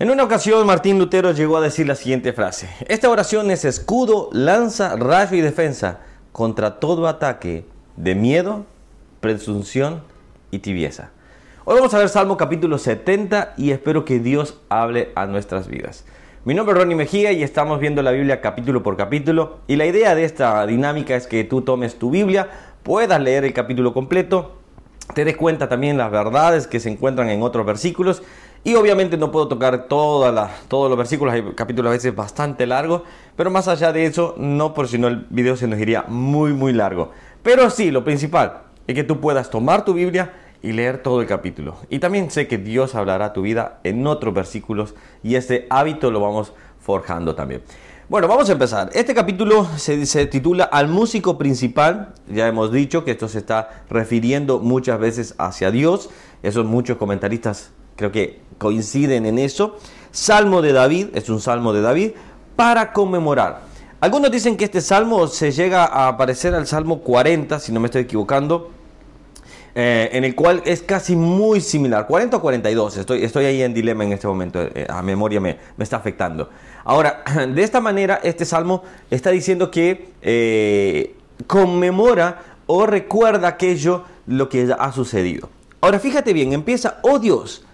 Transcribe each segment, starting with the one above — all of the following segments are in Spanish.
En una ocasión Martín Lutero llegó a decir la siguiente frase. Esta oración es escudo, lanza, rayo y defensa contra todo ataque de miedo, presunción y tibieza. Hoy vamos a ver Salmo capítulo 70 y espero que Dios hable a nuestras vidas. Mi nombre es Ronnie Mejía y estamos viendo la Biblia capítulo por capítulo y la idea de esta dinámica es que tú tomes tu Biblia, puedas leer el capítulo completo, te des cuenta también las verdades que se encuentran en otros versículos y obviamente no puedo tocar todos los versículos, hay capítulos a veces bastante largos, pero más allá de eso, no por si no el video se nos iría muy muy largo. Pero sí, lo principal es que tú puedas tomar tu Biblia y leer todo el capítulo. Y también sé que Dios hablará tu vida en otros versículos y este hábito lo vamos forjando también. Bueno, vamos a empezar. Este capítulo se, titula Al músico principal. Ya hemos dicho que esto se está refiriendo muchas veces hacia Dios. Esos muchos comentaristas creo que coinciden en eso. Salmo de David, es un salmo de David, para conmemorar. Algunos dicen que este salmo se llega a aparecer al salmo 40, si no me estoy equivocando, eh, en el cual es casi muy similar, 40 o 42, estoy, estoy ahí en dilema en este momento, eh, a memoria me, me, está afectando. Ahora, de esta manera, este salmo está diciendo que eh, conmemora o recuerda aquello lo que ha sucedido. Ahora, fíjate bien, empieza, oh Dios,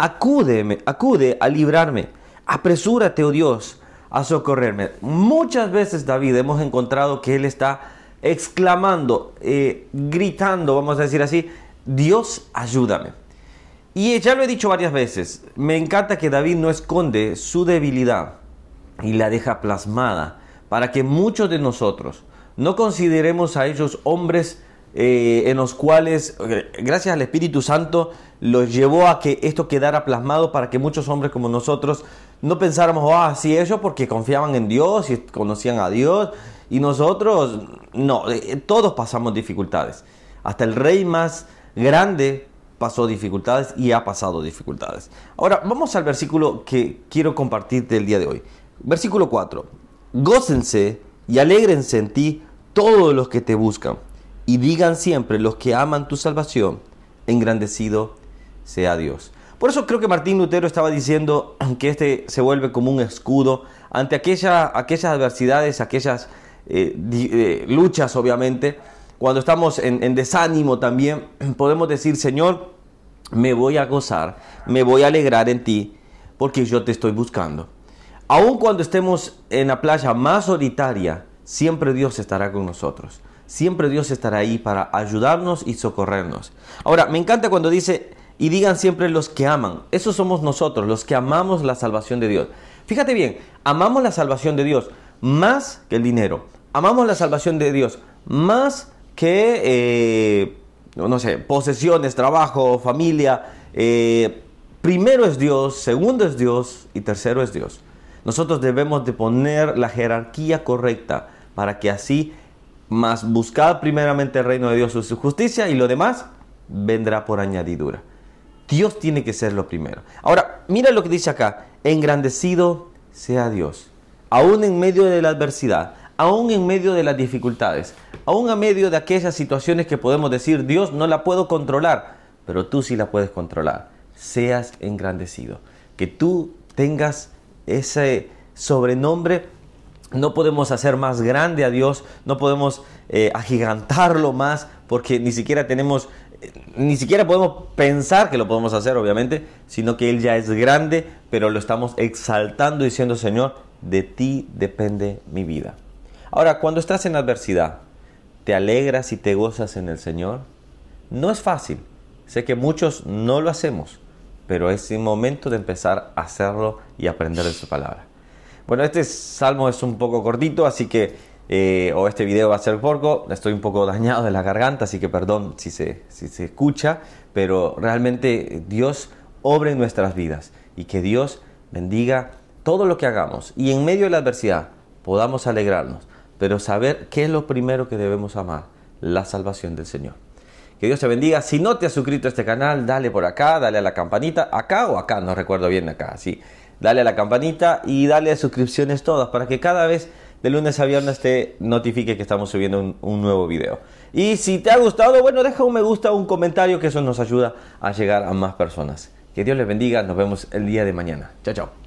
acúdeme, acude a librarme, apresúrate, oh Dios, a socorrerme. Muchas veces, David, hemos encontrado que él está exclamando, eh, gritando, vamos a decir así, Dios, ayúdame. Y ya lo he dicho varias veces, me encanta que David no esconde su debilidad y la deja plasmada para que muchos de nosotros no consideremos a ellos hombres eh, en los cuales, eh, gracias al Espíritu Santo, los llevó a que esto quedara plasmado para que muchos hombres como nosotros no pensáramos, ah, sí, ellos porque confiaban en Dios y conocían a Dios, y nosotros, no, eh, todos pasamos dificultades. Hasta el rey más grande pasó dificultades y ha pasado dificultades. Ahora, vamos al versículo que quiero compartirte el día de hoy. Versículo 4. Gócense y alégrense en ti todos los que te buscan, y digan siempre los que aman tu salvación, engrandecido sea Dios. Por eso creo que Martín Lutero estaba diciendo que este se vuelve como un escudo ante aquella, aquellas adversidades, aquellas eh, eh, luchas, obviamente. Cuando estamos en, en desánimo también, podemos decir, Señor, me voy a gozar, me voy a alegrar en ti, porque yo te estoy buscando. Aun cuando estemos en la playa más solitaria, siempre Dios estará con nosotros. Siempre Dios estará ahí para ayudarnos y socorrernos. Ahora, me encanta cuando dice, y digan siempre los que aman. Esos somos nosotros, los que amamos la salvación de Dios. Fíjate bien, amamos la salvación de Dios más que el dinero. Amamos la salvación de Dios más que, eh, no sé, posesiones, trabajo, familia. Eh, primero es Dios, segundo es Dios y tercero es Dios. Nosotros debemos de poner la jerarquía correcta para que así más buscad primeramente el reino de Dios y su justicia y lo demás vendrá por añadidura. Dios tiene que ser lo primero. Ahora, mira lo que dice acá, engrandecido sea Dios, aún en medio de la adversidad, aún en medio de las dificultades, aún en medio de aquellas situaciones que podemos decir, Dios no la puedo controlar, pero tú sí la puedes controlar. Seas engrandecido, que tú tengas ese sobrenombre no podemos hacer más grande a Dios, no podemos eh, agigantarlo más, porque ni siquiera tenemos ni siquiera podemos pensar que lo podemos hacer, obviamente, sino que Él ya es grande, pero lo estamos exaltando diciendo, Señor, de ti depende mi vida. Ahora, cuando estás en adversidad, ¿te alegras y te gozas en el Señor? No es fácil. Sé que muchos no lo hacemos, pero es el momento de empezar a hacerlo y aprender de su palabra. Bueno, este salmo es un poco cortito, así que eh, o este video va a ser poco, estoy un poco dañado de la garganta, así que perdón si se, si se escucha, pero realmente Dios obre en nuestras vidas y que Dios bendiga todo lo que hagamos y en medio de la adversidad podamos alegrarnos, pero saber qué es lo primero que debemos amar, la salvación del Señor. Que Dios te bendiga. Si no te has suscrito a este canal, dale por acá, dale a la campanita, acá o acá, no recuerdo bien acá, sí. Dale a la campanita y dale a suscripciones todas para que cada vez de lunes a viernes te notifique que estamos subiendo un, nuevo video. Y si te ha gustado, bueno, deja un me gusta, un comentario, que eso nos ayuda a llegar a más personas. Que Dios les bendiga. Nos vemos el día de mañana. Chao, chao.